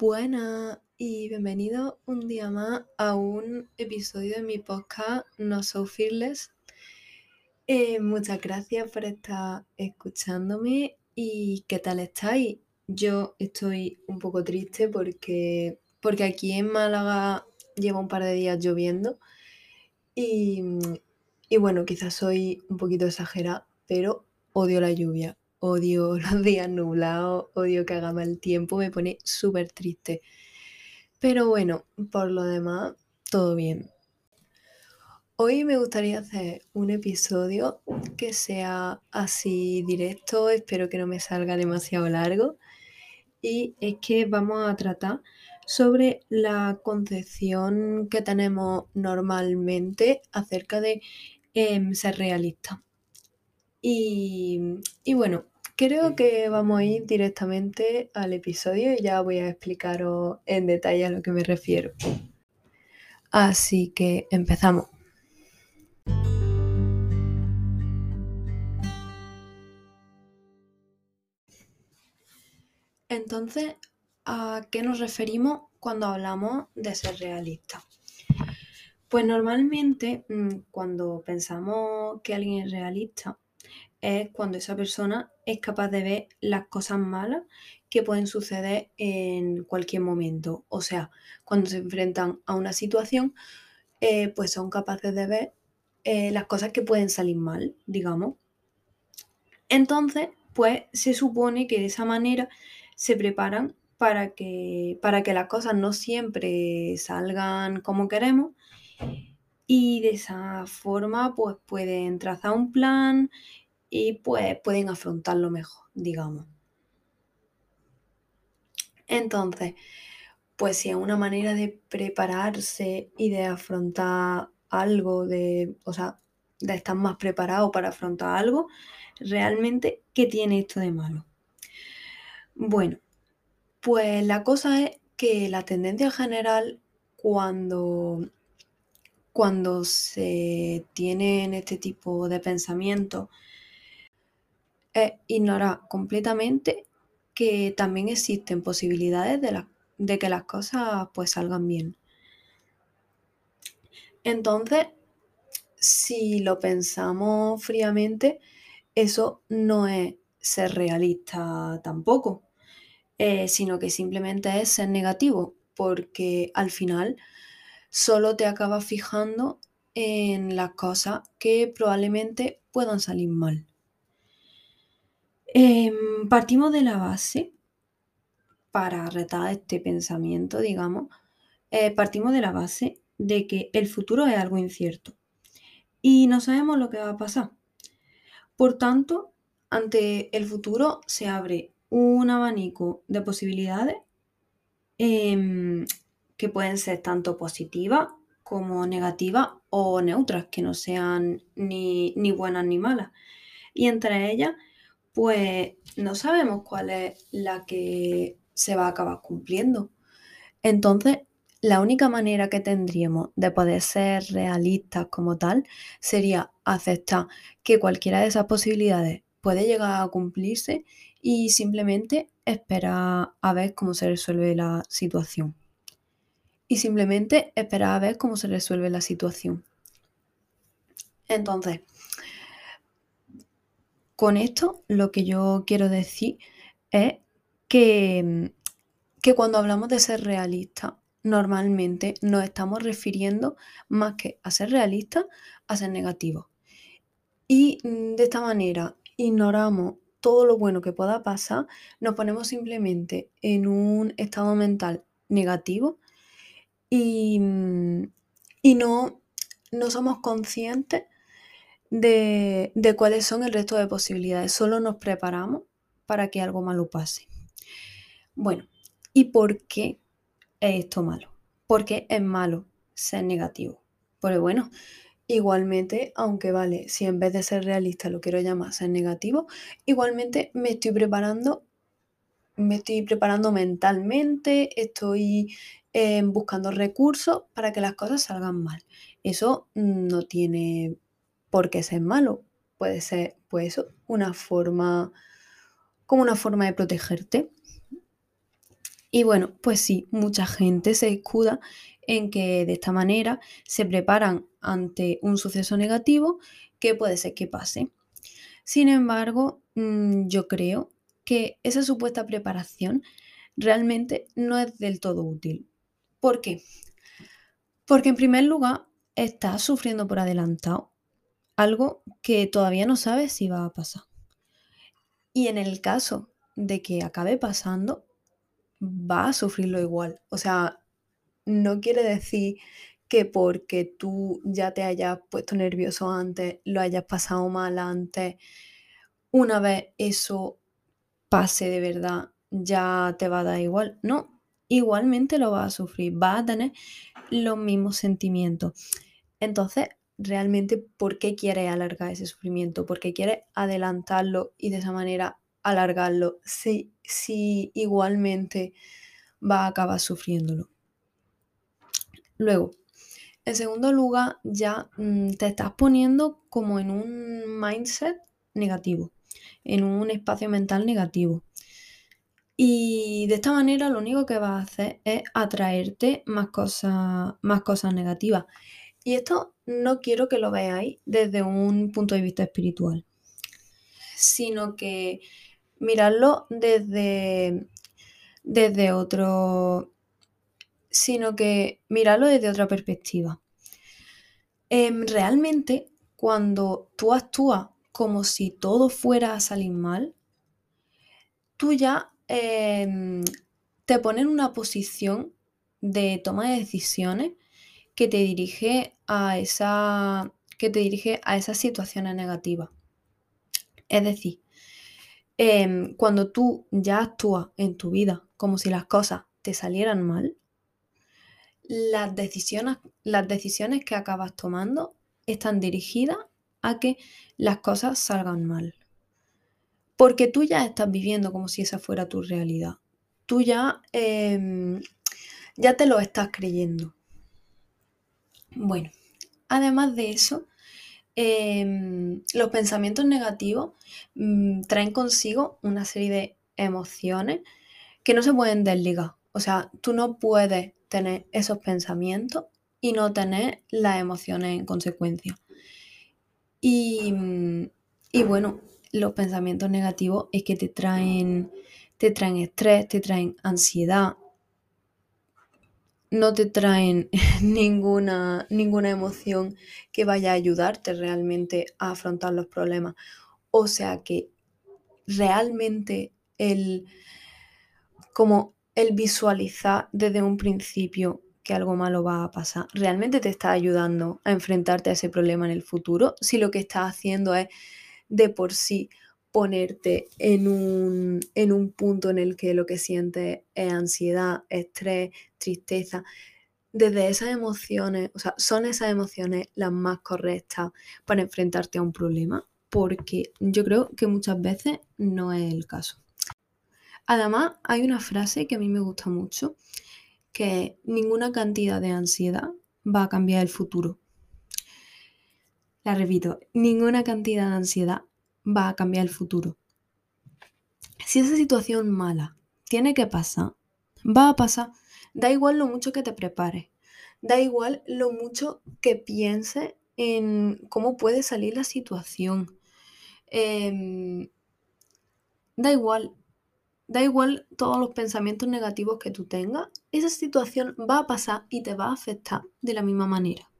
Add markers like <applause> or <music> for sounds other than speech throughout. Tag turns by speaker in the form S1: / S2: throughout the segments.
S1: Buenas y bienvenido un día más a un episodio de mi podcast No So Fearless. Eh, muchas gracias por estar escuchándome y ¿qué tal estáis? Yo estoy un poco triste porque, porque aquí en Málaga lleva un par de días lloviendo y, y bueno, quizás soy un poquito exagerada, pero odio la lluvia odio <laughs> los días nublados, odio que haga mal tiempo, me pone súper triste. Pero bueno, por lo demás, todo bien. Hoy me gustaría hacer un episodio que sea así directo, espero que no me salga demasiado largo. Y es que vamos a tratar sobre la concepción que tenemos normalmente acerca de em, ser realista. Y, y bueno, creo que vamos a ir directamente al episodio y ya voy a explicaros en detalle a lo que me refiero. Así que empezamos. Entonces, ¿a qué nos referimos cuando hablamos de ser realista? Pues normalmente mm, cuando pensamos que alguien es realista, es cuando esa persona es capaz de ver las cosas malas que pueden suceder en cualquier momento. O sea, cuando se enfrentan a una situación, eh, pues son capaces de ver eh, las cosas que pueden salir mal, digamos. Entonces, pues se supone que de esa manera se preparan para que, para que las cosas no siempre salgan como queremos y de esa forma pues pueden trazar un plan y pues pueden afrontarlo mejor, digamos. Entonces, pues si es una manera de prepararse y de afrontar algo, de, o sea, de estar más preparado para afrontar algo, realmente, ¿qué tiene esto de malo? Bueno, pues la cosa es que la tendencia general cuando, cuando se tienen este tipo de pensamientos es ignorar completamente que también existen posibilidades de, de que las cosas pues salgan bien. Entonces, si lo pensamos fríamente, eso no es ser realista tampoco, eh, sino que simplemente es ser negativo, porque al final solo te acabas fijando en las cosas que probablemente puedan salir mal. Em, partimos de la base, para retar este pensamiento, digamos, eh, partimos de la base de que el futuro es algo incierto y no sabemos lo que va a pasar. Por tanto, ante el futuro se abre un abanico de posibilidades em, que pueden ser tanto positivas como negativas o neutras, que no sean ni, ni buenas ni malas. Y entre ellas pues no sabemos cuál es la que se va a acabar cumpliendo. Entonces, la única manera que tendríamos de poder ser realistas como tal sería aceptar que cualquiera de esas posibilidades puede llegar a cumplirse y simplemente esperar a ver cómo se resuelve la situación. Y simplemente esperar a ver cómo se resuelve la situación. Entonces, con esto lo que yo quiero decir es que, que cuando hablamos de ser realista, normalmente nos estamos refiriendo más que a ser realista, a ser negativo. Y mm, de esta manera ignoramos todo lo bueno que pueda pasar, nos ponemos simplemente en un estado mental negativo y, mm, y no, no somos conscientes de, cuáles son el resto de posibilidades. Solo nos preparamos para que algo malo pase. Bueno, ¿y por qué es esto malo? Porque es malo ser negativo. Porque bueno, igualmente, aunque vale, si en vez de ser realista lo quiero llamar ser negativo, igualmente me estoy preparando, me estoy preparando mentalmente, estoy eh, buscando recursos para que las cosas salgan mal. Eso no tiene porque ser malo puede ser, pues, una forma, como una forma de protegerte. Y bueno, pues sí, mucha gente se escuda en que de esta manera se preparan ante un suceso negativo que puede ser que pase. Sin embargo, mm, yo creo que esa supuesta preparación realmente no es del todo útil. ¿Por qué? Porque en primer lugar, estás sufriendo por adelantado algo que todavía no sabes si va a pasar. Y en el caso de que acabe pasando, va a sufrirlo igual. O sea, no quiere decir que porque tú ya te hayas puesto nervioso antes, lo hayas pasado mal antes, una vez eso pase de verdad, ya te va a dar igual. No, igualmente lo vas a sufrir, vas a tener los mismos sentimientos. Entonces, realmente, ¿por qué quieres alargar ese sufrimiento? ¿Por qué quieres adelantarlo y de esa manera alargarlo si, si igualmente va a acabar sufriéndolo? Luego, en segundo lugar, ya mm, te estás poniendo como en un mindset negativo, en un espacio mental negativo. Y de esta manera lo único que vas a hacer es atraerte más cosas, más cosas negativas. Y esto no quiero que lo veáis desde un punto de vista espiritual, sino que mirarlo desde, desde otro, sino que mirarlo desde otra perspectiva. Em, realmente, cuando tú actúas como si todo fuera a salir mal, tú ya em, te pones en una posición de toma de decisiones que te dirige a esa que te dirige a esas situaciones negativas. Es decir, em, cuando tú ya actúas en tu vida como si las cosas te salieran mal, las decisiones, las decisiones que acabas tomando están dirigidas a que las cosas salgan mal. Porque tú ya estás viviendo como si esa fuera tu realidad. Tú ya, em, ya te lo estás creyendo. Bueno, además de eso, em, los pensamientos negativos mm, traen consigo una serie de emociones que no se pueden desligar. O sea, tú no puedes tener esos pensamientos y no tener las emociones en consecuencia. Y, y, bueno, los pensamientos negativos es que te traen, te traen estrés, te traen ansiedad, no te traen <laughs> ninguna, ninguna emoción que vaya a ayudarte realmente a afrontar los problemas. O sea que realmente el como el visualizar desde un principio que algo malo va a pasar, ¿realmente te está ayudando a enfrentarte a ese problema en el futuro? Si lo que estás haciendo es de por sí ponerte en un, en un punto en el que lo que sientes es ansiedad, estrés, tristeza, desde esas emociones, o sea, son esas emociones las más correctas para enfrentarte a un problema, porque yo creo que muchas veces no es el caso. Además, hay una frase que a mí me gusta mucho, que ninguna cantidad de ansiedad va a cambiar el futuro. La repito, ninguna cantidad de ansiedad va a cambiar el futuro. Si esa situación mala tiene que pasar, va a pasar. Da igual lo mucho que te prepares, da igual lo mucho que pienses en cómo puede salir la situación. Em, da igual, Da igual todos los pensamientos negativos que tú tengas, esa situación va a pasar y te va a afectar de la misma manera.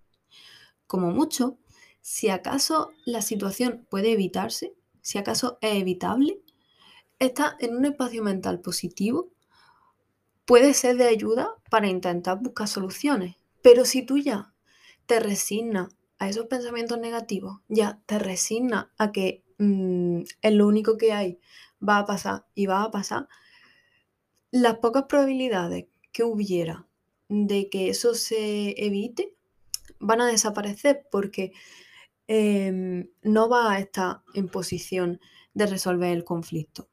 S1: Como mucho, si acaso la situación puede evitarse, si acaso es evitable, está en un espacio mental positivo, puede ser de ayuda para intentar buscar soluciones. Pero si tú ya te resignas a esos pensamientos negativos, ya te resignas a que mm, es lo único que hay va a pasar y va a pasar, las pocas probabilidades que hubiera de que eso se evite van a desaparecer porque em, no va a estar en posición de resolver el conflicto.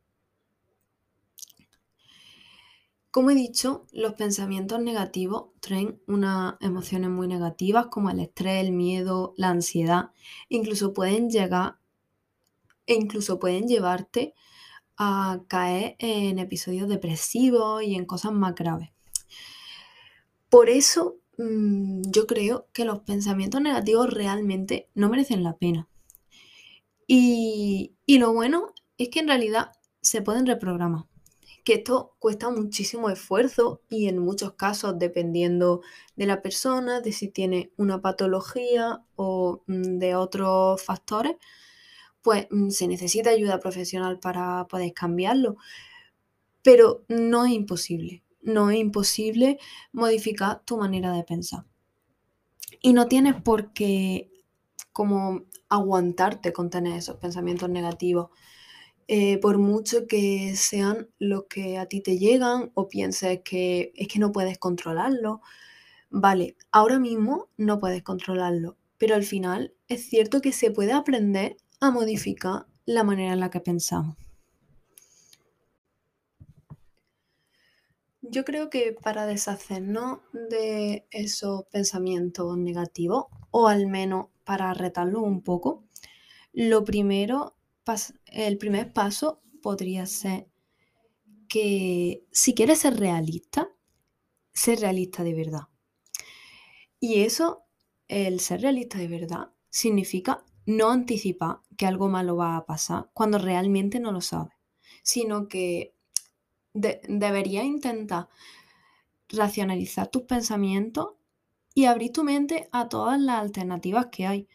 S1: Como he dicho, los pensamientos negativos traen unas emociones muy negativas como el estrés, el miedo, la ansiedad. Incluso pueden llegar e incluso pueden llevarte a caer en episodios depresivos y en cosas más graves. Por eso mm, yo creo que los pensamientos negativos realmente no merecen la pena. Y, y lo bueno es que en realidad se pueden reprogramar que esto cuesta muchísimo esfuerzo y en muchos casos, dependiendo de la persona, de si tiene una patología o mm, de otros factores, pues mm, se necesita ayuda profesional para poder cambiarlo. Pero no es imposible, no es imposible modificar tu manera de pensar. Y no tienes por qué como aguantarte con tener esos pensamientos negativos. Eh, por mucho que sean los que a ti te llegan o pienses que es que no puedes controlarlo. Vale, ahora mismo no puedes controlarlo, pero al final es cierto que se puede aprender a modificar la manera en la que pensamos. Yo creo que para deshacernos de esos pensamientos negativos, o al menos para retarlos un poco, lo primero el primer paso podría ser que si quieres ser realista, ser realista de verdad. Y eso, el ser realista de verdad, significa no anticipar que algo malo va a pasar cuando realmente no lo sabes, sino que deberías intentar racionalizar tus pensamientos y abrir tu mente a todas las alternativas que hay.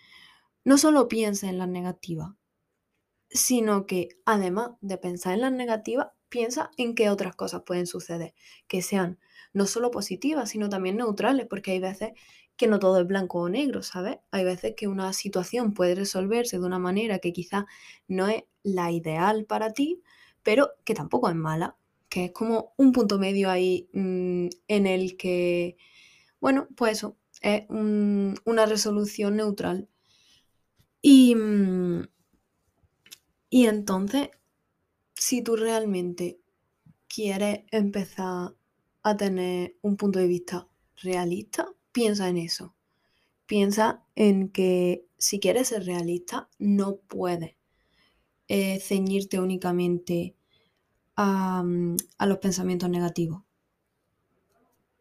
S1: No solo pienses en las negativas, sino que además de pensar en las negativas, piensa en qué otras cosas pueden suceder, que sean no solo positivas, sino también neutrales, porque hay veces que no todo es blanco o negro, ¿sabes? Hay veces que una situación puede resolverse de una manera que quizá no es la ideal para ti, pero que tampoco es mala, que es como un punto medio ahí mm, en el que, bueno, pues eso, es una resolución neutral. Y, mm, y entonces, si tú realmente quieres empezar a tener un punto de vista realista, piensa en eso. Piensa en que si quieres ser realista, no puedes eh, ceñirte únicamente a, los pensamientos negativos.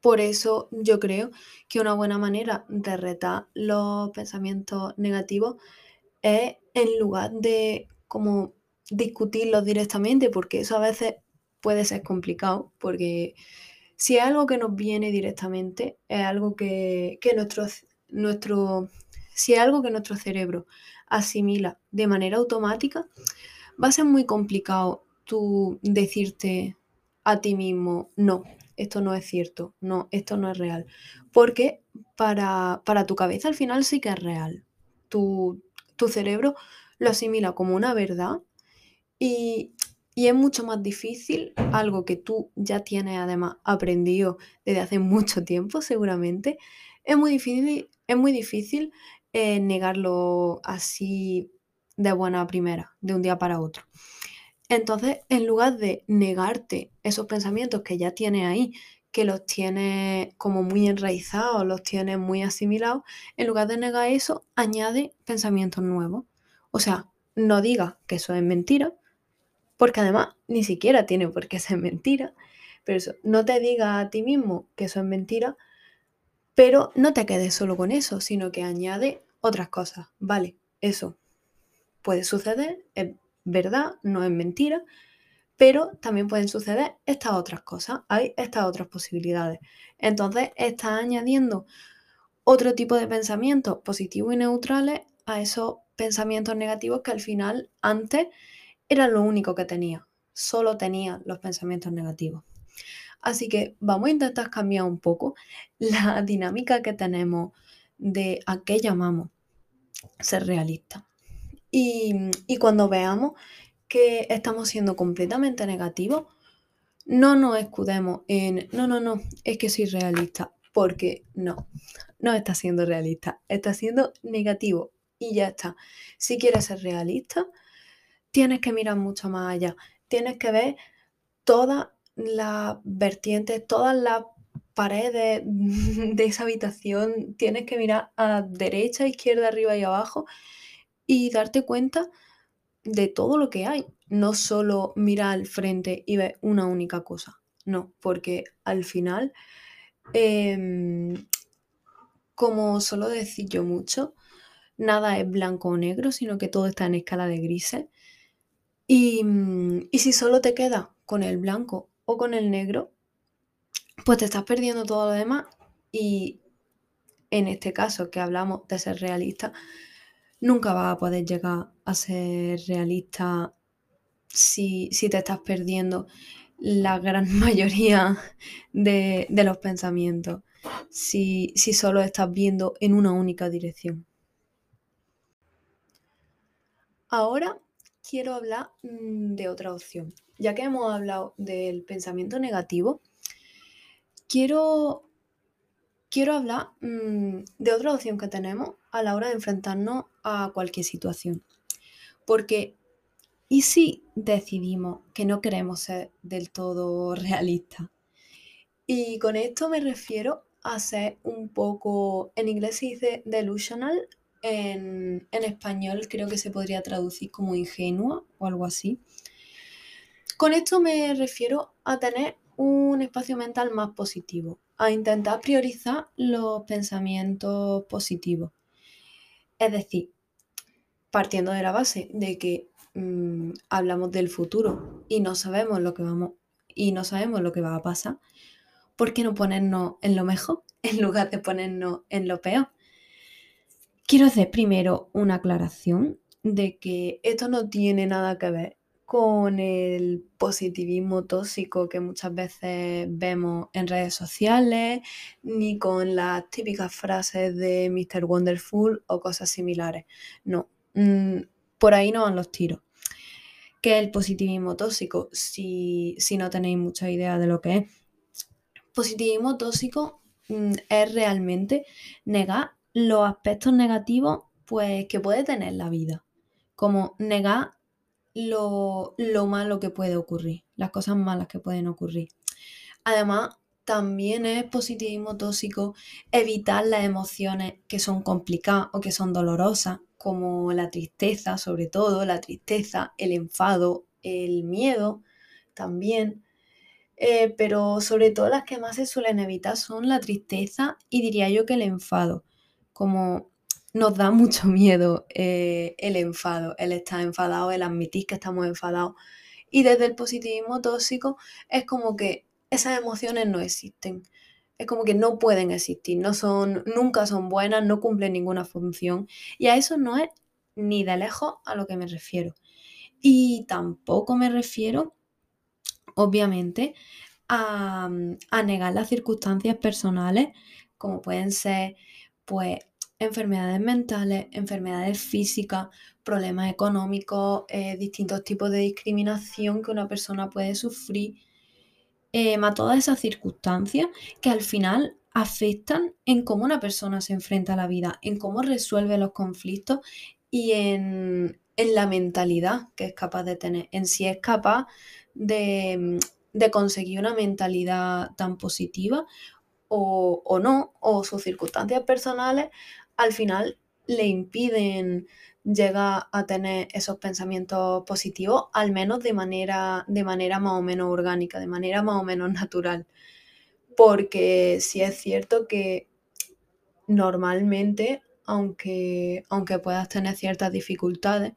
S1: Por eso yo creo que una buena manera de retar los pensamientos negativos es en lugar de como discutirlos directamente, porque eso a veces puede ser complicado, porque si es algo que nos viene directamente, es algo que, nuestro, nuestro, si es algo que nuestro cerebro asimila de manera automática, va a ser muy complicado tú decirte a ti mismo, no, esto no es cierto, no, esto no es real. Porque para, para tu cabeza al final sí que es real. Tu, tu cerebro lo asimila como una verdad y, es mucho más difícil, algo que tú ya tienes además aprendido desde hace <laughs> mucho tiempo seguramente, es muy difícil, es muy difícil eh, negarlo así de buena primera, de un día para otro. Entonces, en lugar de negarte esos pensamientos que ya tienes ahí, que los tienes como muy enraizados, los tienes muy asimilados, en lugar de negar eso, añade pensamientos nuevos. O sea, no diga que eso es mentira, porque además ni siquiera tiene por qué ser mentira, pero eso, no te diga a ti mismo que eso es mentira, pero no te quedes solo con eso, sino que añade otras cosas. Vale, eso puede suceder, verdad, no es mentira, pero también pueden suceder estas otras cosas, hay estas otras posibilidades. Entonces, estás añadiendo otro tipo de pensamientos positivos y neutrales a esos pensamientos negativos que al final antes era lo único que tenía. Solo tenía los pensamientos negativos. Así que vamos a intentar cambiar un poco la <laughs> dinámica que tenemos de a qué llamamos ser realista. Y, cuando veamos que estamos siendo completamente negativos, no nos escudemos en, no, no, no, es que soy realista, porque no, no está siendo realista, está siendo negativo y ya está. Si quieres ser realista, tienes que mirar mucho más allá. Tienes que ver todas las vertientes, todas las paredes <laughs> de esa habitación. Tienes que mirar a derecha, izquierda, arriba y abajo y darte cuenta de todo lo que hay. no solo mira al frente y ve una única cosa. No, porque al final, em, como suelo decir yo mucho, nada es blanco o negro, sino que todo está en escala de grises. Y, y si solo te quedas con el blanco o con el negro, pues te estás perdiendo todo lo demás y en este caso que hablamos de ser realista, nunca vas a poder llegar a ser realista si, te estás perdiendo la gran <laughs> mayoría de, los pensamientos, si, si solo estás viendo en una única dirección. Ahora quiero hablar mm, de otra opción. Ya que hemos hablado del pensamiento negativo, quiero, quiero hablar mm, de otra opción que tenemos a la hora de enfrentarnos a cualquier situación. Porque, ¿y si decidimos que no queremos ser del todo realistas? Y con esto me refiero a ser un poco, en inglés se dice delusional, en, en español creo que se podría traducir como ingenua o algo así. Con esto me refiero a tener un espacio mental más positivo, a intentar priorizar los pensamientos positivos. Es decir, partiendo de la base de que mm, hablamos del futuro y no sabemos lo que vamos y no sabemos lo que va a pasar, ¿por qué no ponernos en lo mejor <laughs> en lugar de ponernos en lo peor? Quiero hacer primero una aclaración de que esto no tiene nada que ver con el positivismo tóxico que muchas veces vemos en redes sociales, ni con las típicas frases de Mr. Wonderful o cosas similares. No, mm, por ahí no van los tiros. ¿Qué es el positivismo tóxico? Si, no tenéis mucha idea de lo que es. Positivismo tóxico mm, es realmente negar los aspectos negativos pues, que puede tener la vida. Como negar lo, malo que puede ocurrir, las cosas malas que pueden ocurrir. Además, también es positivismo tóxico evitar las emociones que son complicadas o que son dolorosas, como la tristeza, sobre todo la tristeza, el enfado, el miedo también. Eh, pero sobre todo las que más se suelen evitar son la tristeza y diría yo que el enfado. Como nos da mucho miedo eh, el enfado, el estar enfadado, el admitir que estamos enfadados. Y desde el positivismo tóxico es como que esas emociones no existen. Es como que no pueden existir, no son, nunca son buenas, no cumplen ninguna función. Y a eso no es ni de lejos a lo que me refiero. Y tampoco me refiero, obviamente, a, a negar las circunstancias personales, como pueden ser, pues, enfermedades mentales, enfermedades físicas, problemas económicos, eh, distintos tipos de discriminación que una persona puede sufrir, eh, más todas esas circunstancias que al final afectan en cómo una persona se enfrenta a la vida, en cómo resuelve los conflictos y en, la mentalidad que es capaz de tener, en si es capaz de, de conseguir una mentalidad tan positiva o, o, no, o sus circunstancias personales al final le impiden llegar a tener esos pensamientos positivos, al menos de manera, de manera más o menos orgánica, de manera más o menos natural. Porque sí es cierto que normalmente, aunque, aunque puedas tener ciertas dificultades,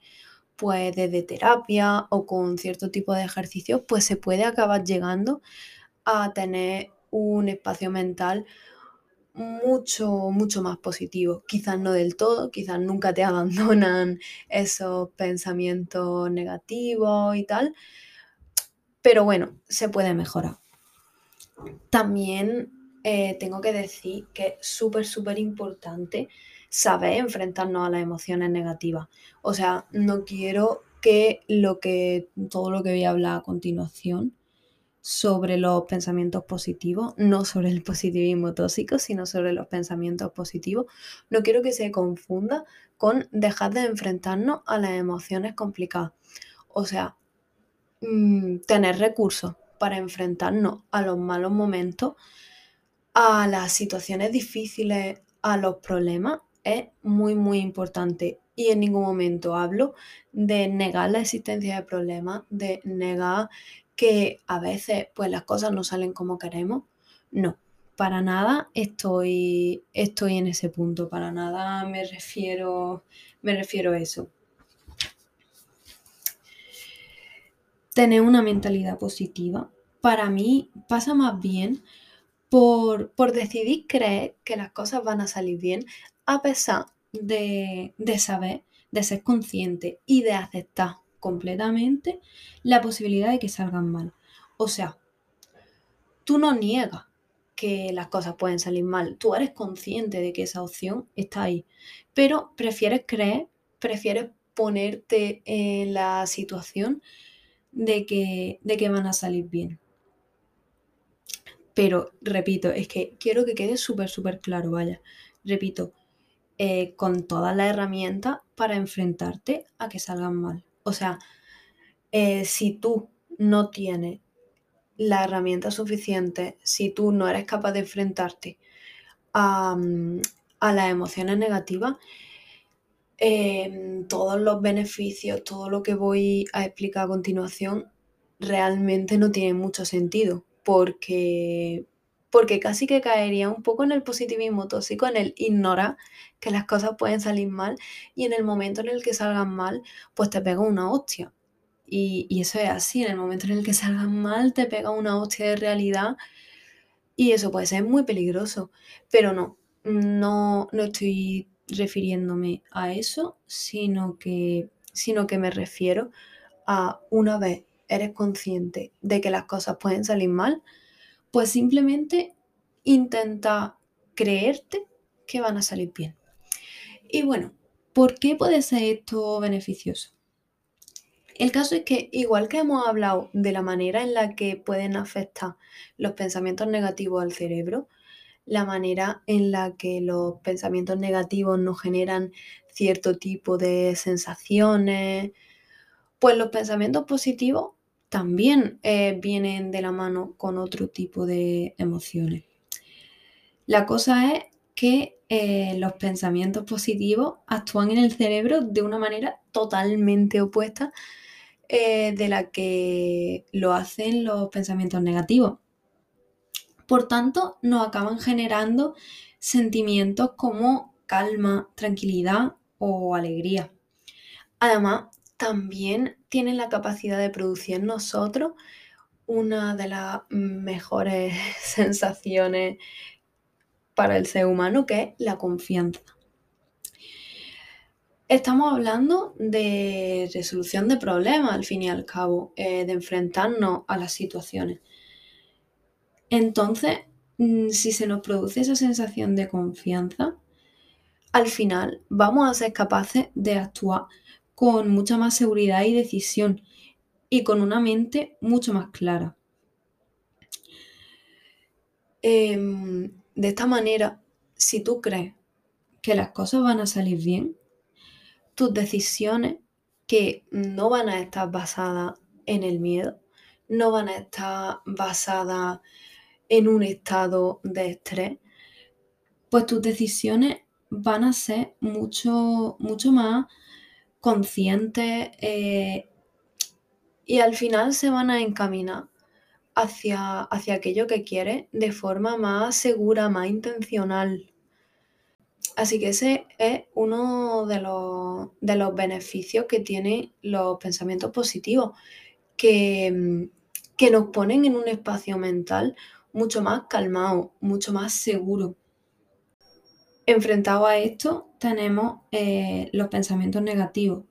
S1: pues desde terapia o con cierto tipo de ejercicios, pues se puede acabar llegando a tener un espacio mental mucho, mucho más positivo. Quizás no del todo, quizás nunca te <laughs> abandonan esos pensamientos negativos y tal, pero bueno, se puede mejorar. También eh, tengo que decir que es súper, súper importante saber enfrentarnos a las emociones negativas. O sea, no quiero que lo que todo lo que voy a hablar a continuación sobre los pensamientos positivos, no sobre el positivismo tóxico, sino sobre los pensamientos positivos. No quiero que se confunda con dejar de enfrentarnos a las emociones complicadas. O sea, mm, tener recursos para enfrentarnos a los malos momentos, a las situaciones difíciles, a los problemas, es muy, muy importante. y en ningún momento hablo de negar la existencia de problemas, de negar que a veces pues las cosas no salen como queremos. No, para nada estoy, estoy en ese punto, para nada me refiero, me refiero a eso. Tener una mentalidad positiva, para mí pasa más bien por, por decidir creer que las cosas van a salir bien, a pesar de, saber, de ser consciente y de aceptar completamente la posibilidad de que salgan mal. O sea, tú no niegas que las cosas pueden salir mal, tú eres consciente de que esa opción está ahí, pero prefieres creer, prefieres ponerte en la situación de que, de que van a salir bien. Pero, repito, es que quiero que quede súper, súper claro, vaya. Repito, eh, con todas las herramientas para enfrentarte a que salgan mal. O sea, eh, si tú no tienes la herramienta suficiente, si tú no eres capaz de enfrentarte a, mm, las emociones negativas, em, todos los beneficios, todo lo que voy a explicar a continuación, realmente no tiene mucho sentido porque, porque casi que caería un poco en el positivismo tóxico, en el ignorar que las cosas pueden salir mal y en el momento en el que salgan mal, pues te pega una hostia. Y, eso es así, en el momento en el que salgan mal, te pega una hostia de realidad y eso puede ser muy peligroso. Pero no, no, no estoy refiriéndome a eso, sino que, sino que me refiero a una vez eres consciente de que las cosas pueden salir mal, pues simplemente intenta creerte que van a salir bien. Y bueno, ¿por qué puede ser esto beneficioso? El caso es que, igual que hemos hablado de la manera en la que pueden afectar los pensamientos negativos al cerebro, la manera en la que los pensamientos negativos nos generan cierto tipo de sensaciones, pues los pensamientos positivos también eh, vienen de la mano con otro tipo de emociones. La cosa es que eh, los pensamientos positivos actúan en el cerebro de una manera totalmente opuesta eh, de la que lo hacen los pensamientos negativos. Por tanto, nos acaban generando sentimientos como calma, tranquilidad o alegría. Además, también tienen la capacidad de producir en nosotros una de las mejores <laughs> sensaciones para el ser humano, que es la confianza. Estamos hablando de resolución de problemas, al fin y al cabo, eh, de enfrentarnos a las situaciones. Entonces, mm, si se nos produce esa sensación de confianza, al final vamos a ser capaces de actuar con mucha más seguridad y decisión y con una mente mucho más clara. Em, de esta manera, si tú crees que las cosas van a salir bien, tus decisiones que no van a estar basadas en el miedo, no van a estar basadas en un estado de estrés, pues tus decisiones van a ser mucho, mucho más conscientes eh, y al final se van a encaminar hacia, hacia aquello que quiere de forma más segura, más intencional. Así que ese es uno de los, de los beneficios que tienen los pensamientos positivos, que, que nos ponen en un espacio mental mucho más calmado, mucho más seguro. Enfrentado a esto tenemos eh, los pensamientos negativos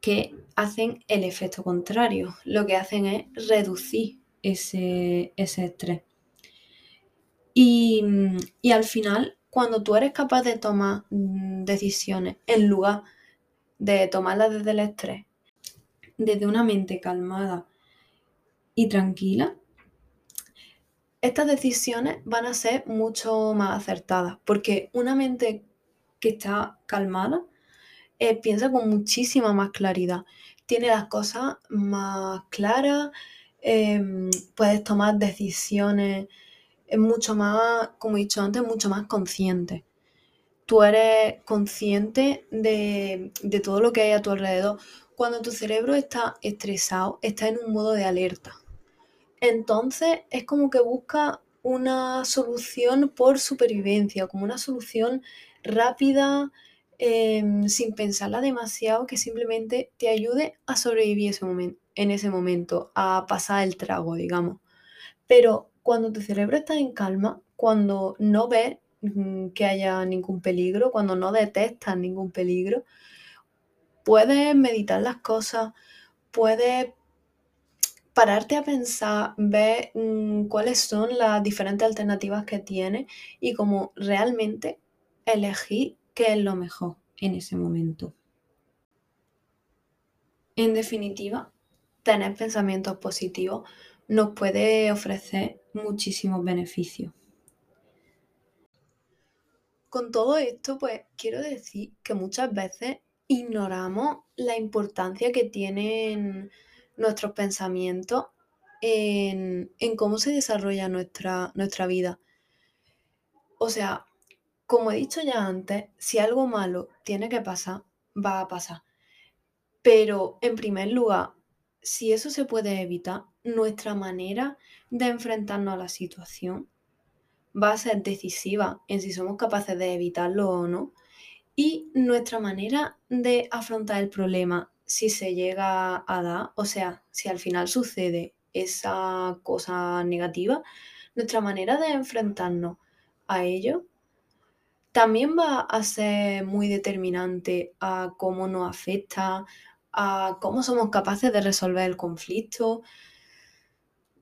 S1: que hacen el efecto contrario. Lo que hacen es reducir ese, estrés. Y, y, al final, cuando tú eres capaz de tomar mm, decisiones en lugar de tomarlas desde el estrés, desde una mente calmada y tranquila, estas decisiones van a ser mucho más acertadas, porque una mente que está calmada eh, piensa con muchísima más claridad, tiene las cosas más claras, em, puedes tomar decisiones mucho más, como he dicho antes, mucho más conscientes. tú eres consciente de, de todo lo que hay a tu alrededor. Cuando tu cerebro está estresado, está en un modo de alerta. Entonces es como que busca una solución por supervivencia, como una solución rápida, em, sin pensarla demasiado, que simplemente te ayude a sobrevivir ese en ese momento, a pasar el trago, digamos. Pero cuando tu cerebro está en calma, cuando no ves mm, que haya ningún peligro, cuando no detectas ningún peligro, puedes meditar las cosas, puedes pararte a pensar, ver mm, cuáles son las diferentes alternativas que tienes y cómo realmente elegir qué es lo mejor en ese momento. En definitiva, tener pensamientos positivos nos puede ofrecer muchísimos beneficios. Con todo esto, pues quiero decir que muchas veces ignoramos la importancia que tienen nuestros pensamientos en, cómo se desarrolla nuestra, nuestra vida. O sea, como he dicho ya antes, si algo malo tiene que pasar, va a pasar. Pero en primer lugar, si eso se puede evitar, nuestra manera de enfrentarnos a la situación va a ser decisiva en si somos capaces de evitarlo o no. Y nuestra manera de afrontar el problema, si se llega a dar, o sea, si al final sucede esa cosa negativa, nuestra manera de enfrentarnos a ello también va a ser muy determinante a cómo nos afecta, a cómo somos capaces de resolver el conflicto.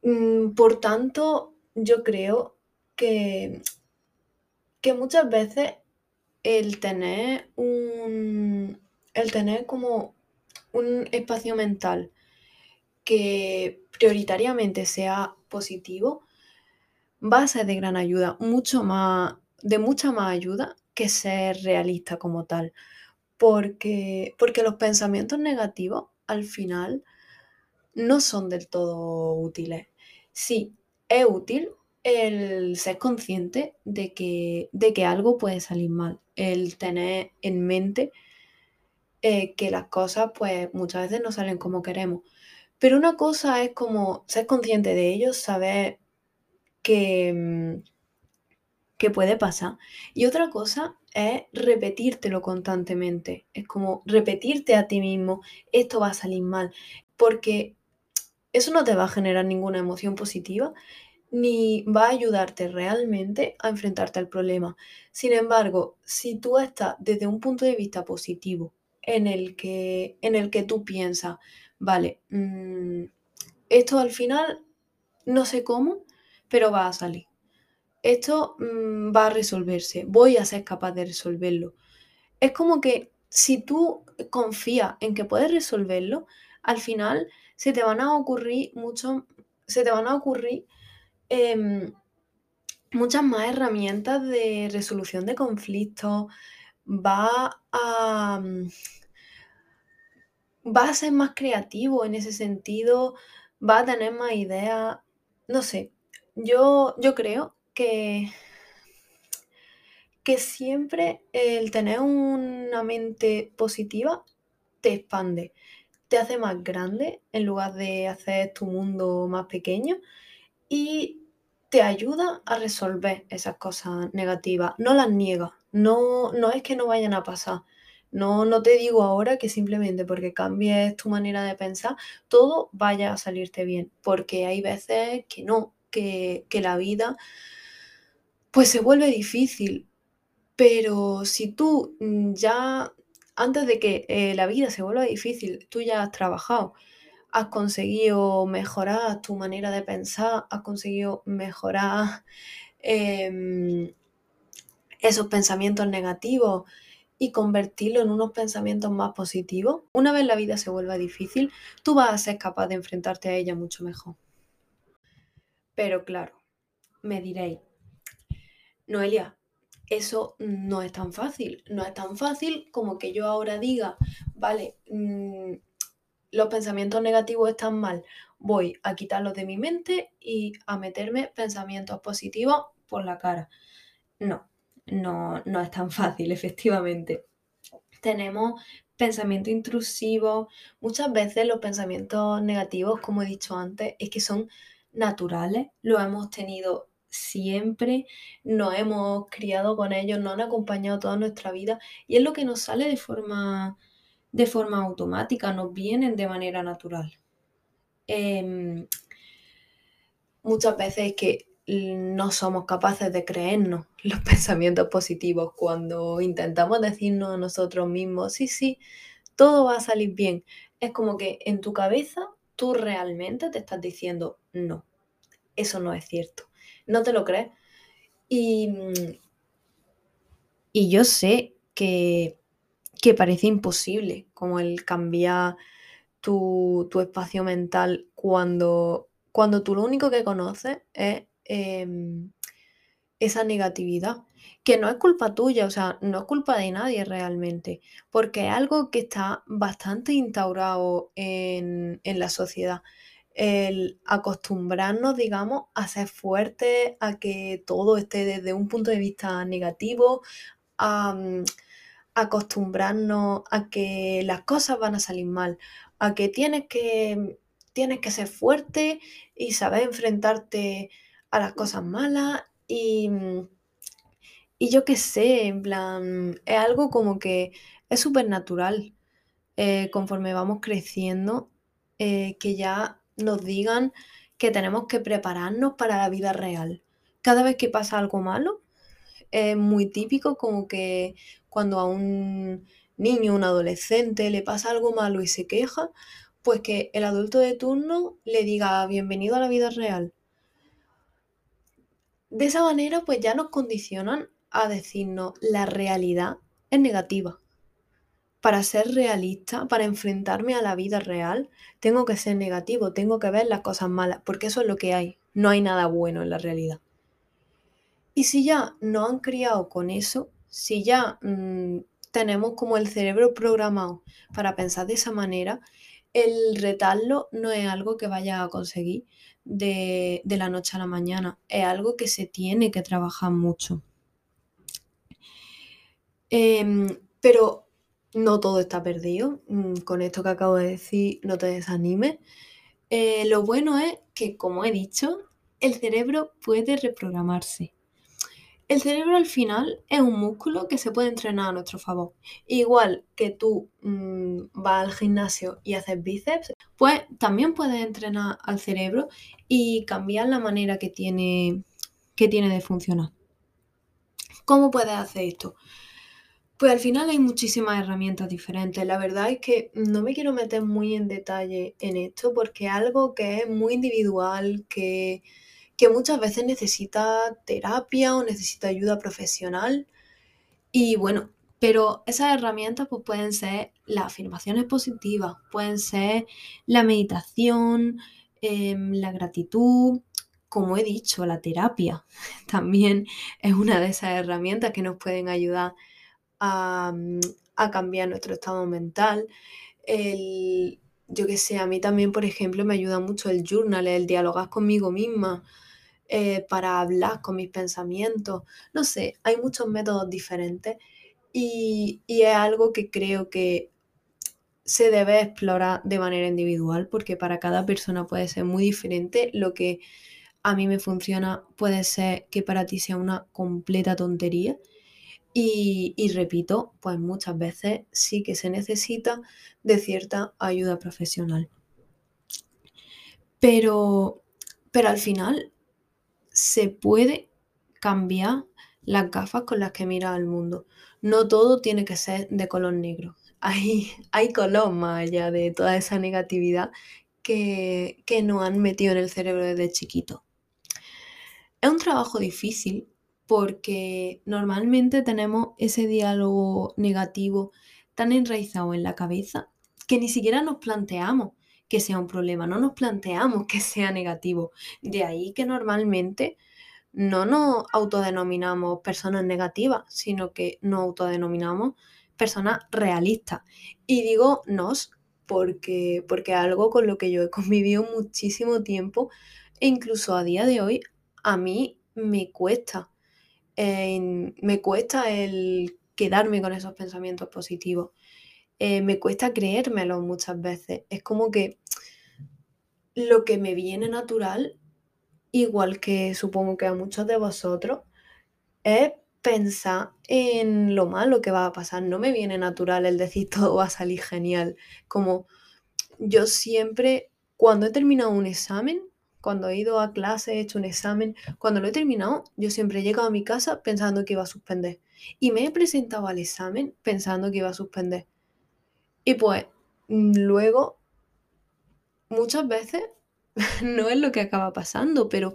S1: Mm, por tanto, yo creo que, que muchas veces el tener un. el tener como un espacio mental que prioritariamente sea positivo va a ser de gran ayuda, mucho más, de mucha más ayuda que ser realista como tal porque, porque los pensamientos negativos al final no son del todo útiles. Sí, es útil el ser consciente de que, de que algo puede salir mal, el tener en mente eh, que las cosas pues muchas veces no salen como queremos. Pero una cosa es como ser consciente de ello, saber que, mm, que puede pasar. Y otra cosa es repetírtelo constantemente. Es como repetirte a ti mismo, esto va a salir mal, porque eso no te va a generar ninguna emoción positiva ni va a ayudarte realmente a enfrentarte al problema. Sin embargo, si tú estás desde un punto de vista positivo, en el que, en el que tú piensas, vale, mm, esto al final no sé cómo, pero va a salir esto mm, va a resolverse, voy a ser capaz de resolverlo. Es como que si tú confías en que puedes resolverlo, al final se te van a ocurrir mucho, se te van a ocurrir em, muchas más herramientas de resolución de conflictos, va a, mm, va a ser más creativo en ese sentido, va a tener más ideas, no sé, yo, yo creo que, que siempre el tener una mente positiva te expande, te hace más grande en lugar de hacer tu mundo más pequeño y te ayuda a resolver esas cosas negativas, no las niega, no, no es que no vayan a pasar. No, no te digo ahora que simplemente porque cambies tu manera de pensar, todo vaya a salirte bien, porque hay veces que no, que, que la vida pues se vuelve difícil. Pero si tú mm, ya, antes de que eh, la vida se vuelva difícil, tú ya has trabajado, has conseguido mejorar tu manera de pensar, has conseguido mejorar em, esos pensamientos negativos y convertirlo en unos pensamientos más positivos, una vez la vida se vuelva difícil, tú vas a ser capaz de enfrentarte a ella mucho mejor. Pero claro, me diréis, Noelia, eso no es tan fácil. No es tan fácil como que yo ahora diga, vale, mm, los pensamientos negativos están mal, voy a quitarlos de mi mente y a meterme pensamientos positivos por la cara. No, no, no es tan <laughs> fácil, efectivamente. Tenemos pensamientos intrusivos. Muchas veces los pensamientos negativos, como he dicho antes, es que son naturales, los hemos tenido siempre, nos hemos criado con ellos, nos han acompañado toda nuestra vida y es lo que nos sale de forma, de forma automática, nos vienen de manera natural. Em, muchas veces que no somos capaces de creernos <laughs> los pensamientos positivos cuando intentamos decirnos a nosotros mismos, sí, sí, todo va a salir bien. Es como que en tu cabeza tú realmente te estás diciendo, no, eso no es cierto. No te lo crees. Y, y yo sé que, que parece imposible como el cambiar tu, espacio mental cuando, cuando tú lo único que conoces es em, esa negatividad, que no es culpa tuya, o sea, no es culpa de nadie realmente, porque es algo que está bastante instaurado en, en la sociedad el acostumbrarnos, digamos, a ser fuertes, a que todo esté desde un punto de vista negativo, a mm, acostumbrarnos a que las cosas van a salir mal, a que tienes que, tienes que ser fuerte y saber enfrentarte a las cosas malas y, mm, y yo qué sé, en plan, es algo como que es súper natural eh, conforme vamos creciendo, eh, que ya nos digan que tenemos que prepararnos para la vida real. Cada vez que pasa algo malo, es muy típico como que cuando a un niño, un adolescente le pasa algo malo y se queja, pues que el adulto de turno le diga bienvenido a la vida real. De esa manera, pues ya nos condicionan a decirnos la realidad es negativa para ser realista, para enfrentarme a la vida real, tengo que ser negativo, tengo que ver las cosas malas, porque eso es lo que hay, no hay nada bueno en la realidad. Y si ya no han criado con eso, si ya mm, tenemos como el cerebro programado para pensar de esa manera, el retarlo no es algo que vaya a conseguir de, la noche a la mañana, es algo que se tiene que trabajar mucho. Em, pero no todo está perdido. Mm, con esto que acabo de decir, no te desanimes. Eh, lo bueno es que, como he dicho, el cerebro puede reprogramarse. El cerebro al final es un músculo que se puede entrenar a nuestro favor. Igual que tú mm, vas al gimnasio y haces bíceps, pues también puedes entrenar al cerebro y cambiar la manera que tiene, que tiene de funcionar. ¿Cómo puedes hacer esto? Pues al final hay muchísimas herramientas diferentes. La verdad es que no me quiero meter muy en detalle en esto porque es algo que es muy individual, que, muchas veces necesita terapia o necesita ayuda profesional. Y bueno, pero esas herramientas pues, pueden ser las afirmaciones positivas, pueden ser la meditación, em, la gratitud, como he dicho, la terapia <laughs> también es una de esas herramientas que nos pueden ayudar Mm, a, cambiar nuestro estado mental. El, yo que sé, a mí también, por ejemplo, me ayuda mucho el journal, el dialogar conmigo misma eh, para hablar con mis pensamientos. No sé, hay muchos métodos diferentes y, y es algo que creo que se debe explorar de manera individual porque para cada persona puede ser muy diferente. Lo que a mí me funciona puede ser que para ti sea una completa tontería y, repito, pues muchas veces sí que se necesita de cierta ayuda profesional. Pero, pero al final se puede cambiar las gafas con las que mira al mundo. No todo tiene que ser de color negro. <laughs> Hay, hay color más allá de toda esa negatividad que, que nos han metido en el cerebro desde chiquito. Es un trabajo difícil porque normalmente tenemos ese diálogo negativo tan enraizado en la cabeza que ni siquiera nos planteamos que sea un problema, no nos planteamos que sea negativo. De ahí que normalmente no nos autodenominamos personas negativas, sino que nos autodenominamos personas realistas. Y digo nos porque, porque algo con lo que yo he <laughs> convivido muchísimo tiempo e incluso a día de hoy a mí me cuesta me cuesta el quedarme con esos pensamientos positivos. Eh, me cuesta creérmelo muchas veces. Es como que lo que me viene natural, igual que supongo que a muchos de vosotros, es pensar en lo malo que va a pasar. No me viene natural el decir <laughs> todo va a salir genial. Como yo siempre, cuando he terminado un examen, cuando he ido a clase, he hecho un examen, cuando lo he terminado, yo siempre he llegado a mi casa pensando que iba a suspender. Y me he presentado al examen pensando que iba a suspender. Y pues mm, luego, muchas veces, <laughs> no es lo que acaba pasando, pero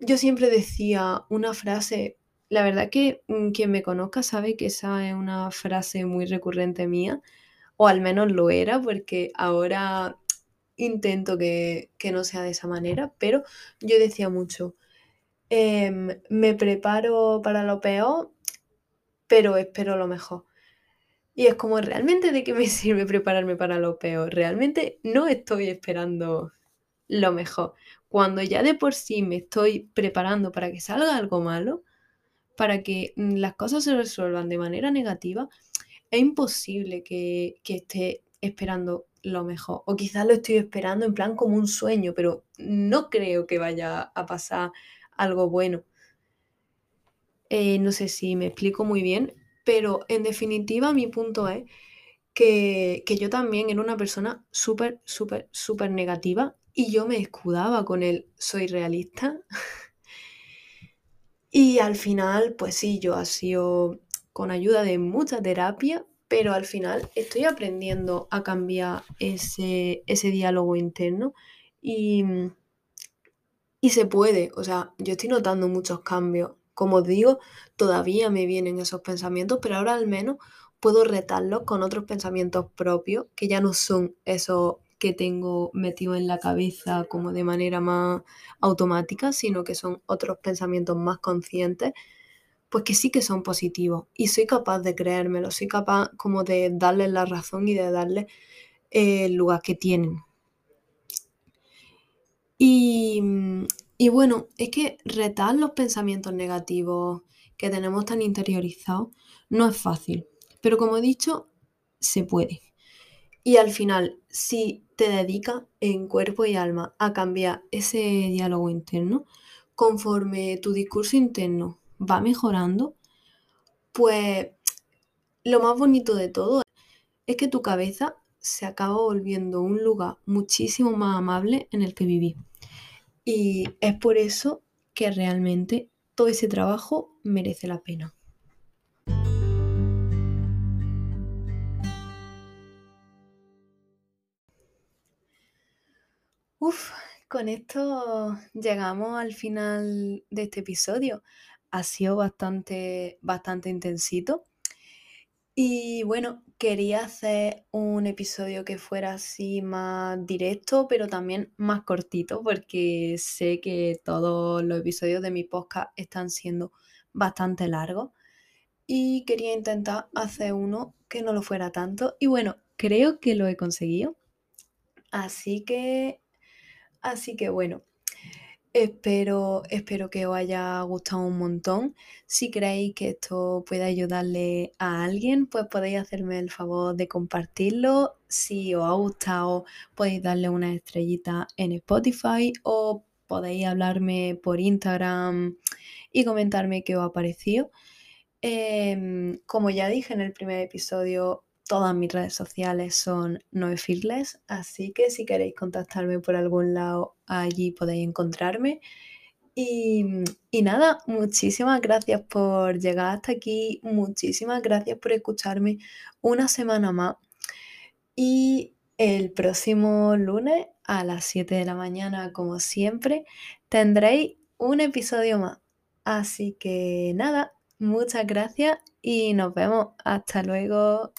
S1: yo siempre decía una frase, la verdad que mm, quien me conozca sabe que esa es una frase muy recurrente mía, o al menos lo era, porque ahora intento que, no sea de esa manera, pero yo decía mucho, em, me preparo para lo peor, pero espero lo mejor. Y es como, ¿realmente de qué me <laughs> sirve prepararme para lo peor? Realmente no estoy esperando lo mejor. Cuando ya de por sí me estoy preparando para que salga algo malo, para que mm, las cosas se resuelvan de manera negativa, es imposible que, que esté esperando lo mejor. O quizás lo estoy esperando en plan como un sueño, pero no creo que vaya a pasar algo bueno. Eh, no sé si me explico muy bien, pero en definitiva mi punto es que, que yo también era una persona súper, súper, súper negativa y yo me escudaba con el soy realista. <laughs> y al final, pues sí, yo ha sido con ayuda de mucha terapia, pero al final estoy aprendiendo a cambiar ese, diálogo interno y, y se puede, o sea, yo estoy notando muchos cambios. Como os digo, todavía me vienen esos pensamientos, pero ahora al menos puedo retarlos con otros pensamientos propios, que ya no son esos que tengo metido en la cabeza como de manera más automática, sino que son otros pensamientos más conscientes pues que sí que son positivos y soy capaz de creérmelo, soy capaz como de darles la razón y de darles el lugar que tienen. Y, y bueno, es que retar los pensamientos negativos que tenemos tan interiorizados no es fácil, pero como he dicho, se puede. Y al final, si te dedicas en cuerpo y alma a cambiar ese diálogo interno, conforme tu discurso interno va mejorando, pues lo más bonito de todo es que tu cabeza se acaba volviendo un lugar muchísimo más amable en el que vivir. Y es por eso que realmente todo ese trabajo merece la pena. Uf, con esto llegamos al final de este episodio ha sido bastante, bastante intensito. Y bueno, quería hacer un episodio que fuera así más directo, pero también más cortito, porque sé que todos los episodios de mi podcast están siendo bastante largos. Y quería intentar hacer uno que no lo fuera tanto. Y bueno, creo que lo he conseguido. Así que, así que bueno, Espero, espero que os haya gustado un montón. Si creéis que esto puede ayudarle a alguien, pues podéis hacerme el favor de compartirlo. Si os ha gustado, podéis darle una estrellita en Spotify o podéis hablarme por Instagram y comentarme qué os ha parecido. Em, como ya dije en el primer episodio, Todas mis redes sociales son noefirles, así que si queréis contactarme por algún lado, allí podéis encontrarme. Y, y, nada, muchísimas gracias por llegar hasta aquí, muchísimas gracias por escucharme una semana más. Y el próximo lunes a las 7 de la mañana, como siempre, tendréis un episodio más. Así que nada, muchas gracias y nos vemos. Hasta luego.